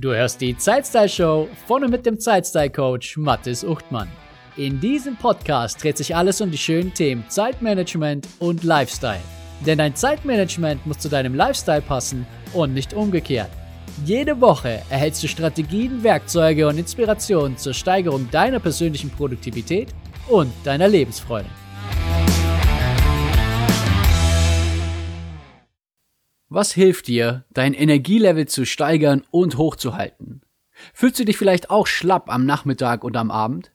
Du hörst die Zeitstyle Show von und mit dem Zeitstyle Coach Mathis Uchtmann. In diesem Podcast dreht sich alles um die schönen Themen Zeitmanagement und Lifestyle. Denn dein Zeitmanagement muss zu deinem Lifestyle passen und nicht umgekehrt. Jede Woche erhältst du Strategien, Werkzeuge und Inspirationen zur Steigerung deiner persönlichen Produktivität und deiner Lebensfreude. Was hilft dir, dein Energielevel zu steigern und hochzuhalten? Fühlst du dich vielleicht auch schlapp am Nachmittag und am Abend?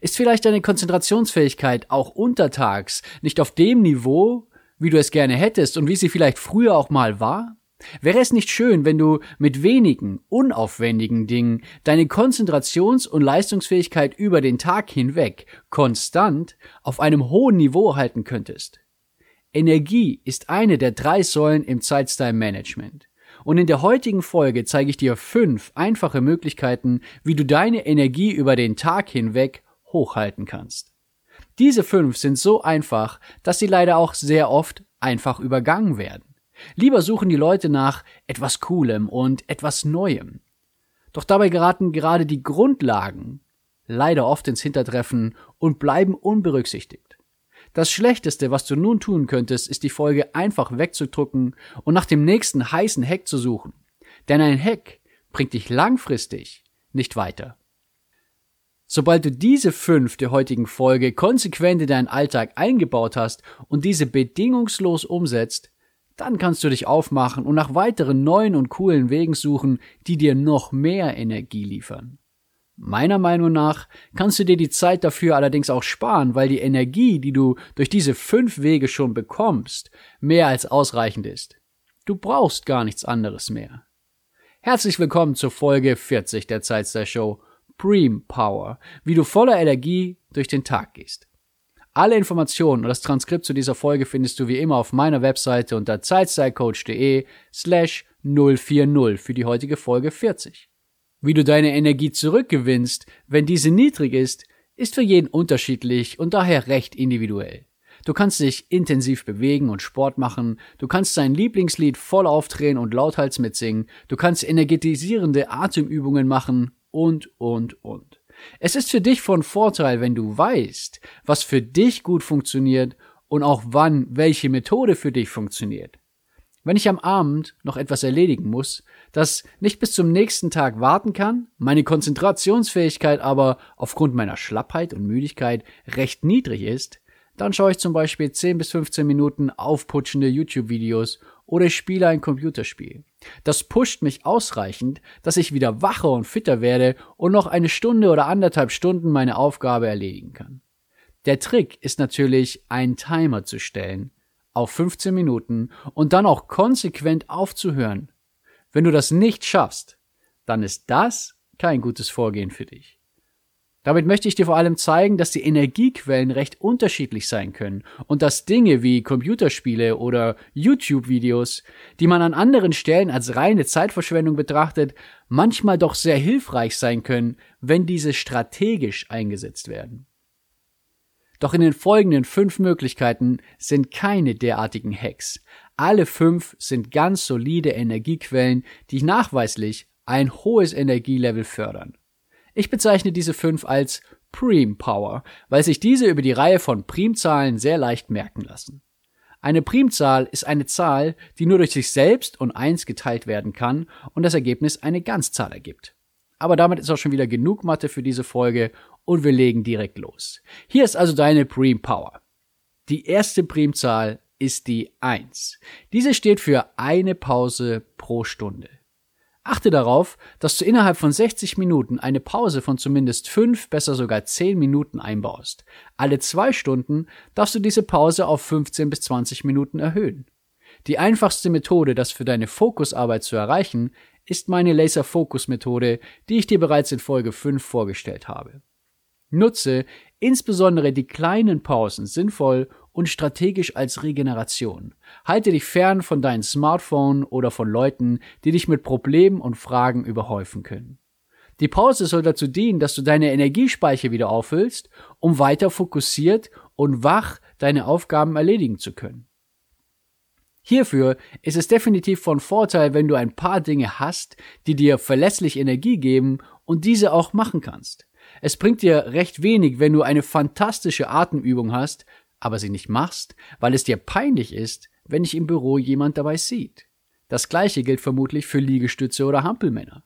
Ist vielleicht deine Konzentrationsfähigkeit auch untertags nicht auf dem Niveau, wie du es gerne hättest und wie sie vielleicht früher auch mal war? Wäre es nicht schön, wenn du mit wenigen, unaufwendigen Dingen deine Konzentrations- und Leistungsfähigkeit über den Tag hinweg konstant auf einem hohen Niveau halten könntest? Energie ist eine der drei Säulen im Zeitstyle Management. Und in der heutigen Folge zeige ich dir fünf einfache Möglichkeiten, wie du deine Energie über den Tag hinweg hochhalten kannst. Diese fünf sind so einfach, dass sie leider auch sehr oft einfach übergangen werden. Lieber suchen die Leute nach etwas Coolem und etwas Neuem. Doch dabei geraten gerade die Grundlagen leider oft ins Hintertreffen und bleiben unberücksichtigt. Das Schlechteste, was du nun tun könntest, ist die Folge einfach wegzudrucken und nach dem nächsten heißen Hack zu suchen. Denn ein Hack bringt dich langfristig nicht weiter. Sobald du diese fünf der heutigen Folge konsequent in deinen Alltag eingebaut hast und diese bedingungslos umsetzt, dann kannst du dich aufmachen und nach weiteren neuen und coolen Wegen suchen, die dir noch mehr Energie liefern. Meiner Meinung nach kannst du dir die Zeit dafür allerdings auch sparen, weil die Energie, die du durch diese fünf Wege schon bekommst, mehr als ausreichend ist. Du brauchst gar nichts anderes mehr. Herzlich willkommen zur Folge 40 der Zeitstyle Show Preem Power, wie du voller Energie durch den Tag gehst. Alle Informationen und das Transkript zu dieser Folge findest du wie immer auf meiner Webseite unter zeitstylecoach.de slash 040 für die heutige Folge 40. Wie du deine Energie zurückgewinnst, wenn diese niedrig ist, ist für jeden unterschiedlich und daher recht individuell. Du kannst dich intensiv bewegen und Sport machen, du kannst dein Lieblingslied voll aufdrehen und lauthals mitsingen, du kannst energetisierende Atemübungen machen und, und, und. Es ist für dich von Vorteil, wenn du weißt, was für dich gut funktioniert und auch wann welche Methode für dich funktioniert. Wenn ich am Abend noch etwas erledigen muss, das nicht bis zum nächsten Tag warten kann, meine Konzentrationsfähigkeit aber aufgrund meiner Schlappheit und Müdigkeit recht niedrig ist, dann schaue ich zum Beispiel 10 bis 15 Minuten aufputschende YouTube-Videos oder spiele ein Computerspiel. Das pusht mich ausreichend, dass ich wieder wacher und fitter werde und noch eine Stunde oder anderthalb Stunden meine Aufgabe erledigen kann. Der Trick ist natürlich, einen Timer zu stellen auf 15 Minuten und dann auch konsequent aufzuhören. Wenn du das nicht schaffst, dann ist das kein gutes Vorgehen für dich. Damit möchte ich dir vor allem zeigen, dass die Energiequellen recht unterschiedlich sein können und dass Dinge wie Computerspiele oder YouTube-Videos, die man an anderen Stellen als reine Zeitverschwendung betrachtet, manchmal doch sehr hilfreich sein können, wenn diese strategisch eingesetzt werden. Doch in den folgenden fünf Möglichkeiten sind keine derartigen Hacks. Alle fünf sind ganz solide Energiequellen, die nachweislich ein hohes Energielevel fördern. Ich bezeichne diese fünf als Prim Power, weil sich diese über die Reihe von Primzahlen sehr leicht merken lassen. Eine Primzahl ist eine Zahl, die nur durch sich selbst und eins geteilt werden kann und das Ergebnis eine Ganzzahl ergibt. Aber damit ist auch schon wieder genug Mathe für diese Folge und wir legen direkt los. Hier ist also deine Prim Power. Die erste Primzahl ist die 1. Diese steht für eine Pause pro Stunde. Achte darauf, dass du innerhalb von 60 Minuten eine Pause von zumindest 5, besser sogar 10 Minuten einbaust. Alle zwei Stunden darfst du diese Pause auf 15 bis 20 Minuten erhöhen. Die einfachste Methode, das für deine Fokusarbeit zu erreichen, ist meine Laser-Focus-Methode, die ich dir bereits in Folge 5 vorgestellt habe. Nutze insbesondere die kleinen Pausen sinnvoll und strategisch als Regeneration. Halte dich fern von deinem Smartphone oder von Leuten, die dich mit Problemen und Fragen überhäufen können. Die Pause soll dazu dienen, dass du deine Energiespeicher wieder auffüllst, um weiter fokussiert und wach deine Aufgaben erledigen zu können. Hierfür ist es definitiv von Vorteil, wenn du ein paar Dinge hast, die dir verlässlich Energie geben und diese auch machen kannst. Es bringt dir recht wenig, wenn du eine fantastische Atemübung hast, aber sie nicht machst, weil es dir peinlich ist, wenn dich im Büro jemand dabei sieht. Das gleiche gilt vermutlich für Liegestütze oder Hampelmänner.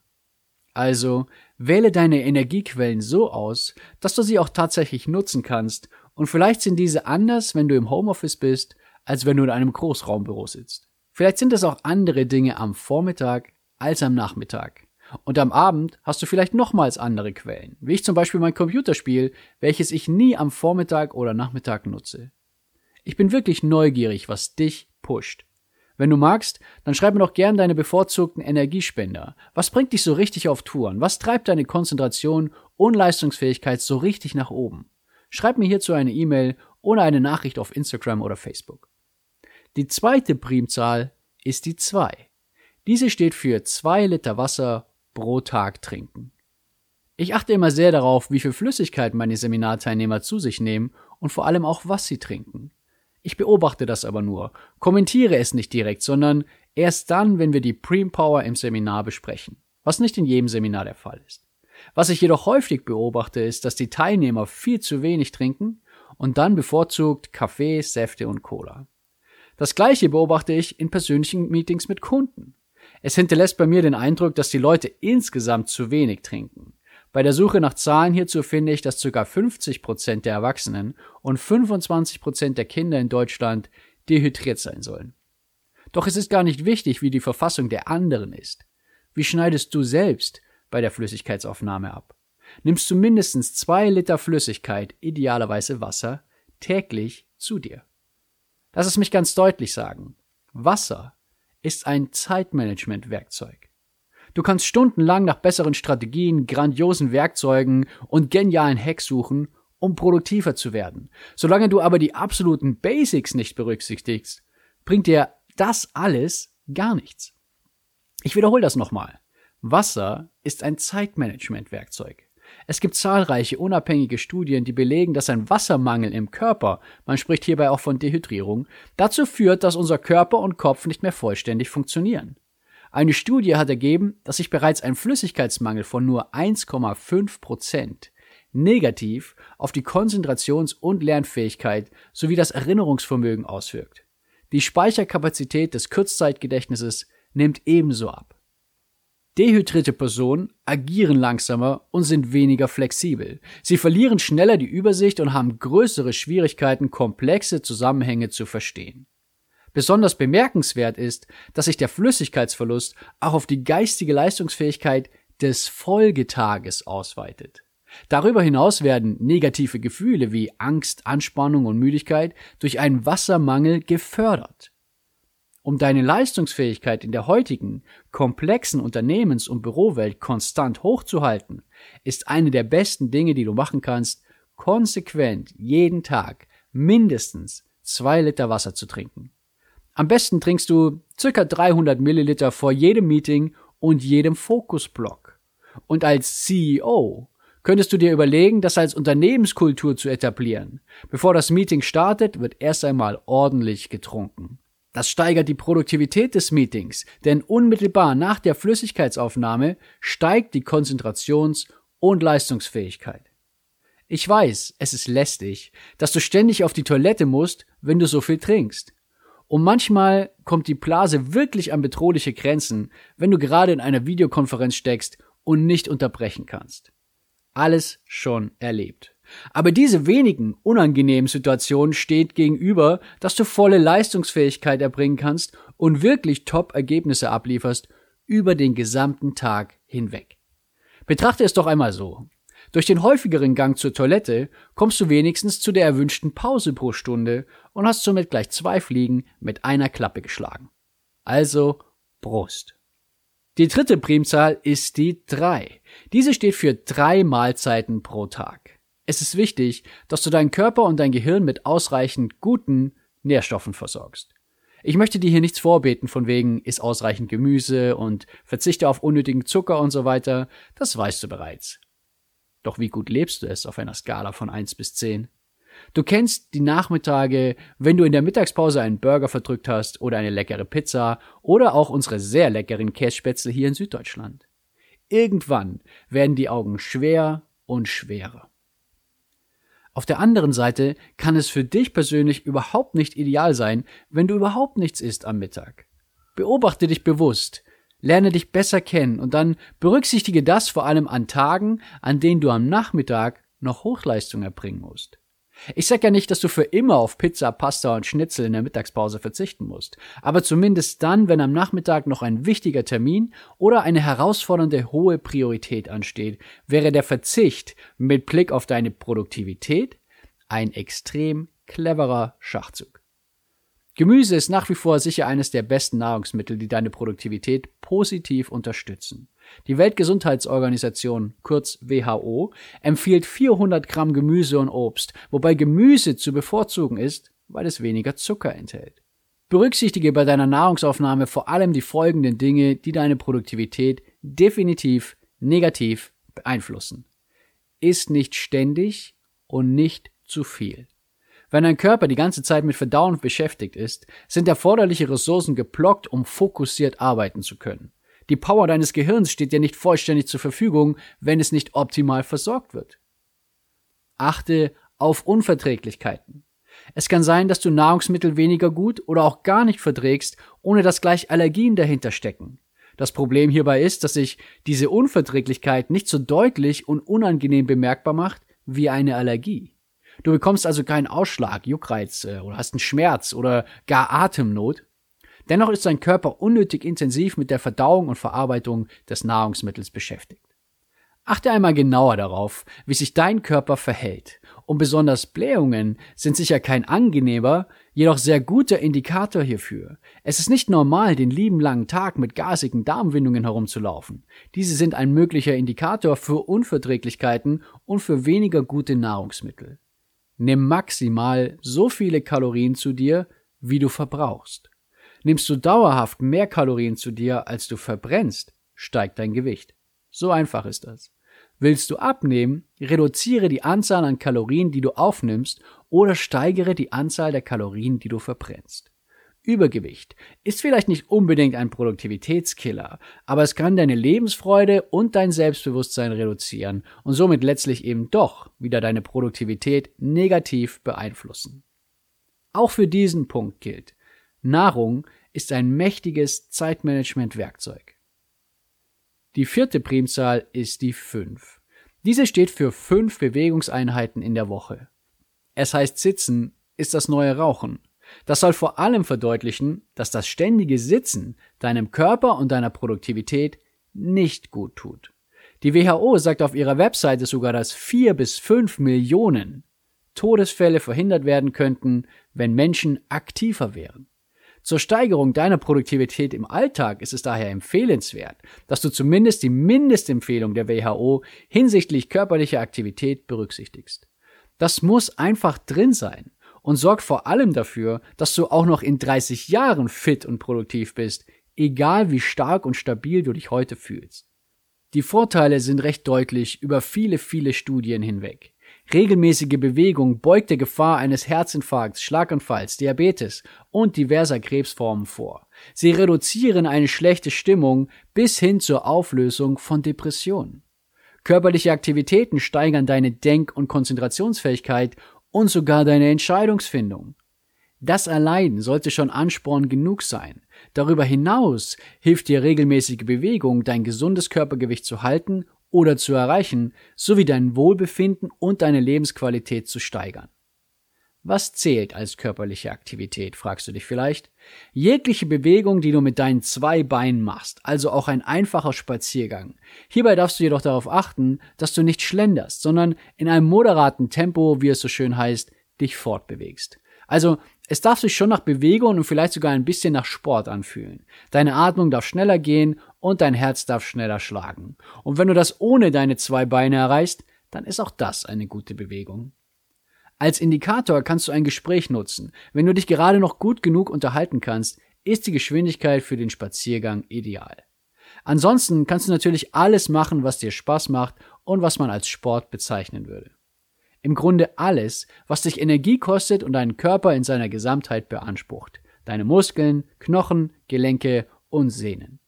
Also wähle deine Energiequellen so aus, dass du sie auch tatsächlich nutzen kannst, und vielleicht sind diese anders, wenn du im Homeoffice bist, als wenn du in einem Großraumbüro sitzt. Vielleicht sind es auch andere Dinge am Vormittag als am Nachmittag. Und am Abend hast du vielleicht nochmals andere Quellen, wie ich zum Beispiel mein Computerspiel, welches ich nie am Vormittag oder Nachmittag nutze. Ich bin wirklich neugierig, was dich pusht. Wenn du magst, dann schreib mir doch gern deine bevorzugten Energiespender. Was bringt dich so richtig auf Touren? Was treibt deine Konzentration und Leistungsfähigkeit so richtig nach oben? Schreib mir hierzu eine E-Mail oder eine Nachricht auf Instagram oder Facebook. Die zweite Primzahl ist die 2. Diese steht für 2 Liter Wasser pro Tag trinken. Ich achte immer sehr darauf, wie viel Flüssigkeit meine Seminarteilnehmer zu sich nehmen und vor allem auch, was sie trinken. Ich beobachte das aber nur, kommentiere es nicht direkt, sondern erst dann, wenn wir die Pream Power im Seminar besprechen, was nicht in jedem Seminar der Fall ist. Was ich jedoch häufig beobachte, ist, dass die Teilnehmer viel zu wenig trinken und dann bevorzugt Kaffee, Säfte und Cola. Das gleiche beobachte ich in persönlichen Meetings mit Kunden. Es hinterlässt bei mir den Eindruck, dass die Leute insgesamt zu wenig trinken. Bei der Suche nach Zahlen hierzu finde ich, dass ca. 50 Prozent der Erwachsenen und 25 Prozent der Kinder in Deutschland dehydriert sein sollen. Doch es ist gar nicht wichtig, wie die Verfassung der anderen ist. Wie schneidest du selbst bei der Flüssigkeitsaufnahme ab? Nimmst du mindestens zwei Liter Flüssigkeit, idealerweise Wasser, täglich zu dir? Lass es mich ganz deutlich sagen. Wasser ist ein Zeitmanagement-Werkzeug. Du kannst stundenlang nach besseren Strategien, grandiosen Werkzeugen und genialen Hacks suchen, um produktiver zu werden. Solange du aber die absoluten Basics nicht berücksichtigst, bringt dir das alles gar nichts. Ich wiederhole das nochmal. Wasser ist ein Zeitmanagement-Werkzeug. Es gibt zahlreiche unabhängige Studien, die belegen, dass ein Wassermangel im Körper, man spricht hierbei auch von Dehydrierung, dazu führt, dass unser Körper und Kopf nicht mehr vollständig funktionieren. Eine Studie hat ergeben, dass sich bereits ein Flüssigkeitsmangel von nur 1,5 Prozent negativ auf die Konzentrations- und Lernfähigkeit sowie das Erinnerungsvermögen auswirkt. Die Speicherkapazität des Kurzzeitgedächtnisses nimmt ebenso ab. Dehydrierte Personen agieren langsamer und sind weniger flexibel. Sie verlieren schneller die Übersicht und haben größere Schwierigkeiten, komplexe Zusammenhänge zu verstehen. Besonders bemerkenswert ist, dass sich der Flüssigkeitsverlust auch auf die geistige Leistungsfähigkeit des Folgetages ausweitet. Darüber hinaus werden negative Gefühle wie Angst, Anspannung und Müdigkeit durch einen Wassermangel gefördert. Um deine Leistungsfähigkeit in der heutigen, komplexen Unternehmens- und Bürowelt konstant hochzuhalten, ist eine der besten Dinge, die du machen kannst, konsequent jeden Tag mindestens zwei Liter Wasser zu trinken. Am besten trinkst du circa 300 Milliliter vor jedem Meeting und jedem Fokusblock. Und als CEO könntest du dir überlegen, das als Unternehmenskultur zu etablieren. Bevor das Meeting startet, wird erst einmal ordentlich getrunken. Das steigert die Produktivität des Meetings, denn unmittelbar nach der Flüssigkeitsaufnahme steigt die Konzentrations- und Leistungsfähigkeit. Ich weiß, es ist lästig, dass du ständig auf die Toilette musst, wenn du so viel trinkst. Und manchmal kommt die Blase wirklich an bedrohliche Grenzen, wenn du gerade in einer Videokonferenz steckst und nicht unterbrechen kannst. Alles schon erlebt. Aber diese wenigen unangenehmen Situationen steht gegenüber, dass du volle Leistungsfähigkeit erbringen kannst und wirklich Top-Ergebnisse ablieferst über den gesamten Tag hinweg. Betrachte es doch einmal so. Durch den häufigeren Gang zur Toilette kommst du wenigstens zu der erwünschten Pause pro Stunde und hast somit gleich zwei Fliegen mit einer Klappe geschlagen. Also Brust. Die dritte Primzahl ist die drei. Diese steht für drei Mahlzeiten pro Tag. Es ist wichtig, dass du deinen Körper und dein Gehirn mit ausreichend guten Nährstoffen versorgst. Ich möchte dir hier nichts vorbeten von wegen, ist ausreichend Gemüse und verzichte auf unnötigen Zucker und so weiter. Das weißt du bereits. Doch wie gut lebst du es auf einer Skala von 1 bis 10? Du kennst die Nachmittage, wenn du in der Mittagspause einen Burger verdrückt hast oder eine leckere Pizza oder auch unsere sehr leckeren Kässpätzle hier in Süddeutschland. Irgendwann werden die Augen schwer und schwerer. Auf der anderen Seite kann es für dich persönlich überhaupt nicht ideal sein, wenn du überhaupt nichts isst am Mittag. Beobachte dich bewusst, lerne dich besser kennen und dann berücksichtige das vor allem an Tagen, an denen du am Nachmittag noch Hochleistung erbringen musst. Ich sag ja nicht, dass du für immer auf Pizza, Pasta und Schnitzel in der Mittagspause verzichten musst, aber zumindest dann, wenn am Nachmittag noch ein wichtiger Termin oder eine herausfordernde hohe Priorität ansteht, wäre der Verzicht mit Blick auf deine Produktivität ein extrem cleverer Schachzug. Gemüse ist nach wie vor sicher eines der besten Nahrungsmittel, die deine Produktivität positiv unterstützen. Die Weltgesundheitsorganisation, kurz WHO, empfiehlt 400 Gramm Gemüse und Obst, wobei Gemüse zu bevorzugen ist, weil es weniger Zucker enthält. Berücksichtige bei deiner Nahrungsaufnahme vor allem die folgenden Dinge, die deine Produktivität definitiv negativ beeinflussen. Iss nicht ständig und nicht zu viel. Wenn dein Körper die ganze Zeit mit Verdauung beschäftigt ist, sind erforderliche Ressourcen geblockt, um fokussiert arbeiten zu können. Die Power deines Gehirns steht dir nicht vollständig zur Verfügung, wenn es nicht optimal versorgt wird. Achte auf Unverträglichkeiten. Es kann sein, dass du Nahrungsmittel weniger gut oder auch gar nicht verträgst, ohne dass gleich Allergien dahinter stecken. Das Problem hierbei ist, dass sich diese Unverträglichkeit nicht so deutlich und unangenehm bemerkbar macht wie eine Allergie. Du bekommst also keinen Ausschlag, Juckreiz äh, oder hast einen Schmerz oder gar Atemnot, Dennoch ist dein Körper unnötig intensiv mit der Verdauung und Verarbeitung des Nahrungsmittels beschäftigt. Achte einmal genauer darauf, wie sich dein Körper verhält. Und besonders Blähungen sind sicher kein angenehmer, jedoch sehr guter Indikator hierfür. Es ist nicht normal, den lieben langen Tag mit gasigen Darmwindungen herumzulaufen. Diese sind ein möglicher Indikator für Unverträglichkeiten und für weniger gute Nahrungsmittel. Nimm maximal so viele Kalorien zu dir, wie du verbrauchst. Nimmst du dauerhaft mehr Kalorien zu dir, als du verbrennst, steigt dein Gewicht. So einfach ist das. Willst du abnehmen, reduziere die Anzahl an Kalorien, die du aufnimmst, oder steigere die Anzahl der Kalorien, die du verbrennst. Übergewicht ist vielleicht nicht unbedingt ein Produktivitätskiller, aber es kann deine Lebensfreude und dein Selbstbewusstsein reduzieren und somit letztlich eben doch wieder deine Produktivität negativ beeinflussen. Auch für diesen Punkt gilt, Nahrung ist ein mächtiges Zeitmanagement-Werkzeug. Die vierte Primzahl ist die 5. Diese steht für fünf Bewegungseinheiten in der Woche. Es heißt Sitzen ist das neue Rauchen. Das soll vor allem verdeutlichen, dass das ständige Sitzen deinem Körper und deiner Produktivität nicht gut tut. Die WHO sagt auf ihrer Webseite sogar, dass vier bis fünf Millionen Todesfälle verhindert werden könnten, wenn Menschen aktiver wären. Zur Steigerung deiner Produktivität im Alltag ist es daher empfehlenswert, dass du zumindest die Mindestempfehlung der WHO hinsichtlich körperlicher Aktivität berücksichtigst. Das muss einfach drin sein und sorgt vor allem dafür, dass du auch noch in 30 Jahren fit und produktiv bist, egal wie stark und stabil du dich heute fühlst. Die Vorteile sind recht deutlich über viele, viele Studien hinweg. Regelmäßige Bewegung beugt der Gefahr eines Herzinfarkts, Schlaganfalls, Diabetes und diverser Krebsformen vor. Sie reduzieren eine schlechte Stimmung bis hin zur Auflösung von Depressionen. Körperliche Aktivitäten steigern deine Denk- und Konzentrationsfähigkeit und sogar deine Entscheidungsfindung. Das allein sollte schon Ansporn genug sein. Darüber hinaus hilft dir regelmäßige Bewegung, dein gesundes Körpergewicht zu halten oder zu erreichen, sowie dein Wohlbefinden und deine Lebensqualität zu steigern. Was zählt als körperliche Aktivität, fragst du dich vielleicht? Jegliche Bewegung, die du mit deinen zwei Beinen machst, also auch ein einfacher Spaziergang. Hierbei darfst du jedoch darauf achten, dass du nicht schlenderst, sondern in einem moderaten Tempo, wie es so schön heißt, dich fortbewegst. Also es darf sich schon nach Bewegung und vielleicht sogar ein bisschen nach Sport anfühlen. Deine Atmung darf schneller gehen und dein Herz darf schneller schlagen. Und wenn du das ohne deine zwei Beine erreichst, dann ist auch das eine gute Bewegung. Als Indikator kannst du ein Gespräch nutzen. Wenn du dich gerade noch gut genug unterhalten kannst, ist die Geschwindigkeit für den Spaziergang ideal. Ansonsten kannst du natürlich alles machen, was dir Spaß macht und was man als Sport bezeichnen würde. Im Grunde alles, was dich Energie kostet und deinen Körper in seiner Gesamtheit beansprucht. Deine Muskeln, Knochen, Gelenke und Sehnen.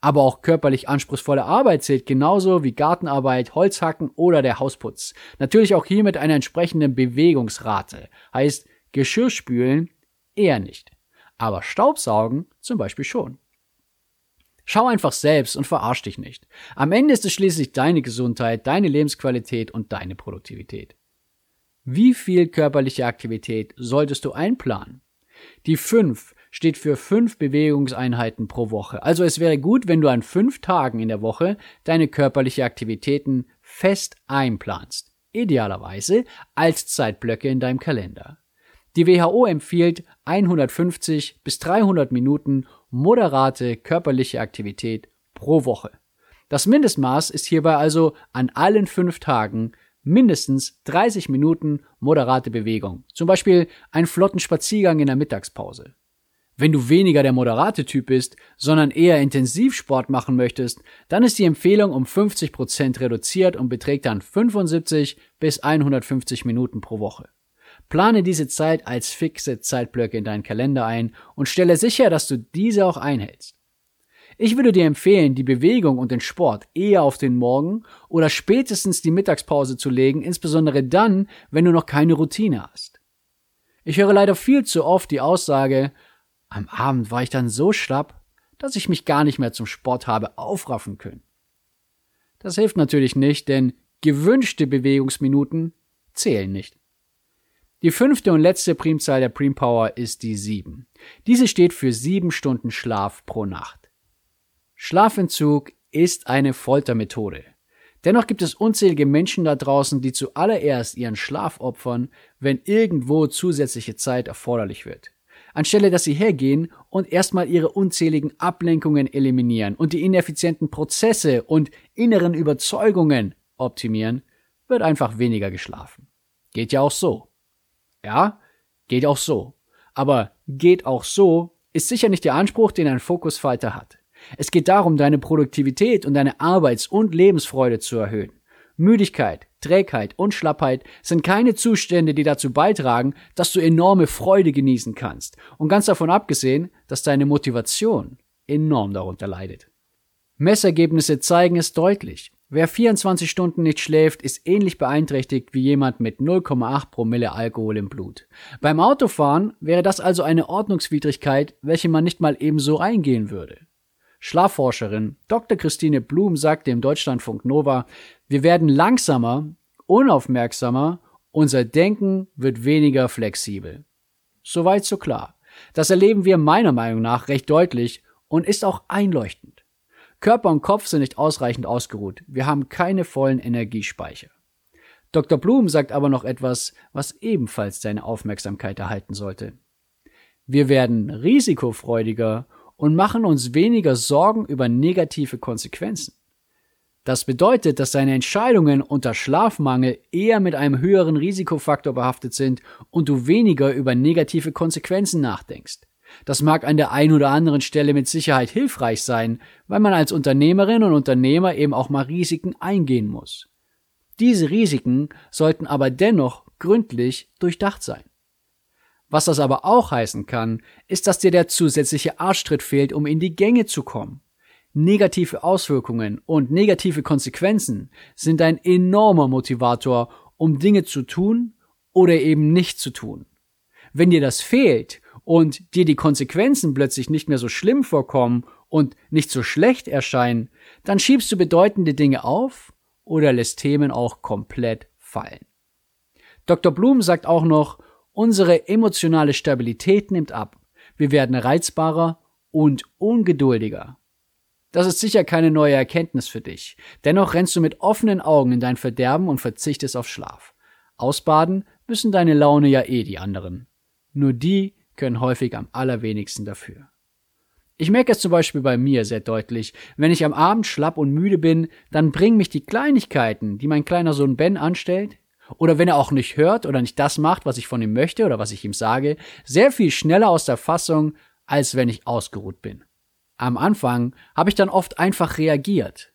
Aber auch körperlich anspruchsvolle Arbeit zählt genauso wie Gartenarbeit, Holzhacken oder der Hausputz. Natürlich auch hier mit einer entsprechenden Bewegungsrate. Heißt, Geschirrspülen eher nicht. Aber Staubsaugen zum Beispiel schon. Schau einfach selbst und verarsch dich nicht. Am Ende ist es schließlich deine Gesundheit, deine Lebensqualität und deine Produktivität. Wie viel körperliche Aktivität solltest du einplanen? Die 5 steht für 5 Bewegungseinheiten pro Woche. Also es wäre gut, wenn du an 5 Tagen in der Woche deine körperliche Aktivitäten fest einplanst. Idealerweise als Zeitblöcke in deinem Kalender. Die WHO empfiehlt 150 bis 300 Minuten moderate körperliche Aktivität pro Woche. Das Mindestmaß ist hierbei also an allen fünf Tagen mindestens 30 Minuten moderate Bewegung. Zum Beispiel einen flotten Spaziergang in der Mittagspause. Wenn du weniger der moderate Typ bist, sondern eher Intensivsport machen möchtest, dann ist die Empfehlung um 50 Prozent reduziert und beträgt dann 75 bis 150 Minuten pro Woche. Plane diese Zeit als fixe Zeitblöcke in deinen Kalender ein und stelle sicher, dass du diese auch einhältst. Ich würde dir empfehlen, die Bewegung und den Sport eher auf den Morgen oder spätestens die Mittagspause zu legen, insbesondere dann, wenn du noch keine Routine hast. Ich höre leider viel zu oft die Aussage, am Abend war ich dann so schlapp, dass ich mich gar nicht mehr zum Sport habe aufraffen können. Das hilft natürlich nicht, denn gewünschte Bewegungsminuten zählen nicht. Die fünfte und letzte Primzahl der Primpower ist die 7. Diese steht für 7 Stunden Schlaf pro Nacht. Schlafentzug ist eine Foltermethode. Dennoch gibt es unzählige Menschen da draußen, die zuallererst ihren Schlaf opfern, wenn irgendwo zusätzliche Zeit erforderlich wird. Anstelle dass sie hergehen und erstmal ihre unzähligen Ablenkungen eliminieren und die ineffizienten Prozesse und inneren Überzeugungen optimieren, wird einfach weniger geschlafen. Geht ja auch so. Ja, geht auch so. Aber geht auch so ist sicher nicht der Anspruch, den ein Fokusfighter hat. Es geht darum, deine Produktivität und deine Arbeits- und Lebensfreude zu erhöhen. Müdigkeit, Trägheit und Schlappheit sind keine Zustände, die dazu beitragen, dass du enorme Freude genießen kannst. Und ganz davon abgesehen, dass deine Motivation enorm darunter leidet. Messergebnisse zeigen es deutlich. Wer 24 Stunden nicht schläft, ist ähnlich beeinträchtigt wie jemand mit 0,8 Promille Alkohol im Blut. Beim Autofahren wäre das also eine Ordnungswidrigkeit, welche man nicht mal ebenso eingehen würde. Schlafforscherin Dr. Christine Blum sagte im Deutschlandfunk Nova, wir werden langsamer, unaufmerksamer, unser Denken wird weniger flexibel. Soweit so klar. Das erleben wir meiner Meinung nach recht deutlich und ist auch einleuchtend. Körper und Kopf sind nicht ausreichend ausgeruht. Wir haben keine vollen Energiespeicher. Dr. Blum sagt aber noch etwas, was ebenfalls deine Aufmerksamkeit erhalten sollte. Wir werden risikofreudiger und machen uns weniger Sorgen über negative Konsequenzen. Das bedeutet, dass deine Entscheidungen unter Schlafmangel eher mit einem höheren Risikofaktor behaftet sind und du weniger über negative Konsequenzen nachdenkst. Das mag an der einen oder anderen Stelle mit Sicherheit hilfreich sein, weil man als Unternehmerin und Unternehmer eben auch mal Risiken eingehen muss. Diese Risiken sollten aber dennoch gründlich durchdacht sein. Was das aber auch heißen kann, ist, dass dir der zusätzliche Arschtritt fehlt, um in die Gänge zu kommen. Negative Auswirkungen und negative Konsequenzen sind ein enormer Motivator, um Dinge zu tun oder eben nicht zu tun. Wenn dir das fehlt und dir die Konsequenzen plötzlich nicht mehr so schlimm vorkommen und nicht so schlecht erscheinen, dann schiebst du bedeutende Dinge auf oder lässt Themen auch komplett fallen. Dr. Blum sagt auch noch, unsere emotionale Stabilität nimmt ab. Wir werden reizbarer und ungeduldiger. Das ist sicher keine neue Erkenntnis für dich. Dennoch rennst du mit offenen Augen in dein Verderben und verzichtest auf Schlaf. Ausbaden müssen deine Laune ja eh die anderen. Nur die können häufig am allerwenigsten dafür. Ich merke es zum Beispiel bei mir sehr deutlich. Wenn ich am Abend schlapp und müde bin, dann bringen mich die Kleinigkeiten, die mein kleiner Sohn Ben anstellt, oder wenn er auch nicht hört oder nicht das macht, was ich von ihm möchte oder was ich ihm sage, sehr viel schneller aus der Fassung, als wenn ich ausgeruht bin. Am Anfang habe ich dann oft einfach reagiert.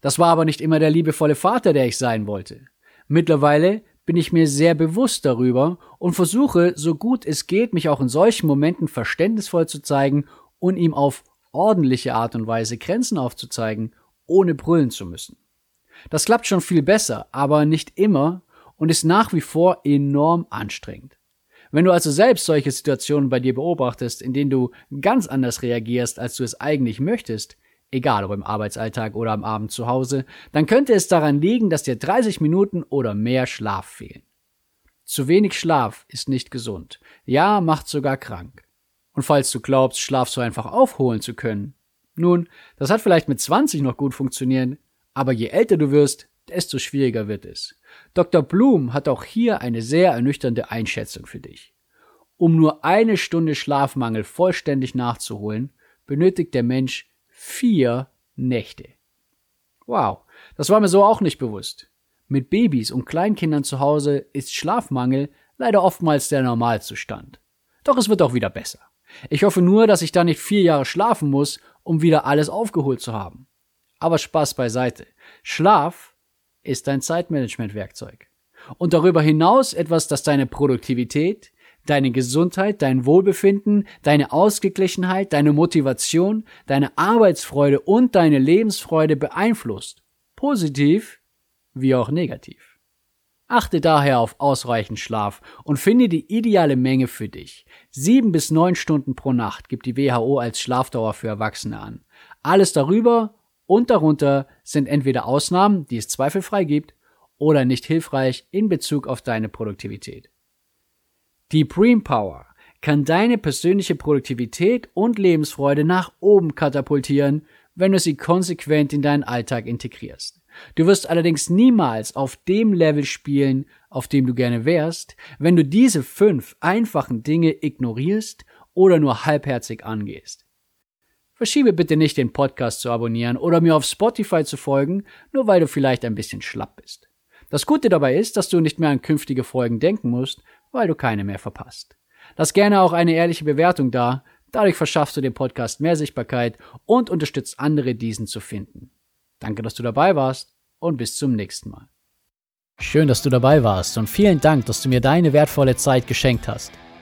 Das war aber nicht immer der liebevolle Vater, der ich sein wollte. Mittlerweile bin ich mir sehr bewusst darüber und versuche, so gut es geht, mich auch in solchen Momenten verständnisvoll zu zeigen und ihm auf ordentliche Art und Weise Grenzen aufzuzeigen, ohne brüllen zu müssen. Das klappt schon viel besser, aber nicht immer und ist nach wie vor enorm anstrengend. Wenn du also selbst solche Situationen bei dir beobachtest, in denen du ganz anders reagierst, als du es eigentlich möchtest, egal ob im Arbeitsalltag oder am Abend zu Hause, dann könnte es daran liegen, dass dir 30 Minuten oder mehr Schlaf fehlen. Zu wenig Schlaf ist nicht gesund. Ja, macht sogar krank. Und falls du glaubst, Schlaf so einfach aufholen zu können, nun, das hat vielleicht mit 20 noch gut funktioniert, aber je älter du wirst, desto schwieriger wird es. Dr. Blum hat auch hier eine sehr ernüchternde Einschätzung für dich. Um nur eine Stunde Schlafmangel vollständig nachzuholen, benötigt der Mensch vier Nächte. Wow, das war mir so auch nicht bewusst. Mit Babys und Kleinkindern zu Hause ist Schlafmangel leider oftmals der Normalzustand. Doch es wird auch wieder besser. Ich hoffe nur, dass ich da nicht vier Jahre schlafen muss, um wieder alles aufgeholt zu haben. Aber Spaß beiseite. Schlaf ist dein Zeitmanagement-Werkzeug. Und darüber hinaus etwas, das deine Produktivität, deine Gesundheit, dein Wohlbefinden, deine Ausgeglichenheit, deine Motivation, deine Arbeitsfreude und deine Lebensfreude beeinflusst. Positiv wie auch negativ. Achte daher auf ausreichend Schlaf und finde die ideale Menge für dich. Sieben bis neun Stunden pro Nacht gibt die WHO als Schlafdauer für Erwachsene an. Alles darüber und darunter sind entweder Ausnahmen, die es zweifelfrei gibt, oder nicht hilfreich in Bezug auf deine Produktivität. Die Bream Power kann deine persönliche Produktivität und Lebensfreude nach oben katapultieren, wenn du sie konsequent in deinen Alltag integrierst. Du wirst allerdings niemals auf dem Level spielen, auf dem du gerne wärst, wenn du diese fünf einfachen Dinge ignorierst oder nur halbherzig angehst. Verschiebe bitte nicht den Podcast zu abonnieren oder mir auf Spotify zu folgen, nur weil du vielleicht ein bisschen schlapp bist. Das Gute dabei ist, dass du nicht mehr an künftige Folgen denken musst, weil du keine mehr verpasst. Lass gerne auch eine ehrliche Bewertung da, dadurch verschaffst du dem Podcast mehr Sichtbarkeit und unterstützt andere, diesen zu finden. Danke, dass du dabei warst und bis zum nächsten Mal. Schön, dass du dabei warst und vielen Dank, dass du mir deine wertvolle Zeit geschenkt hast.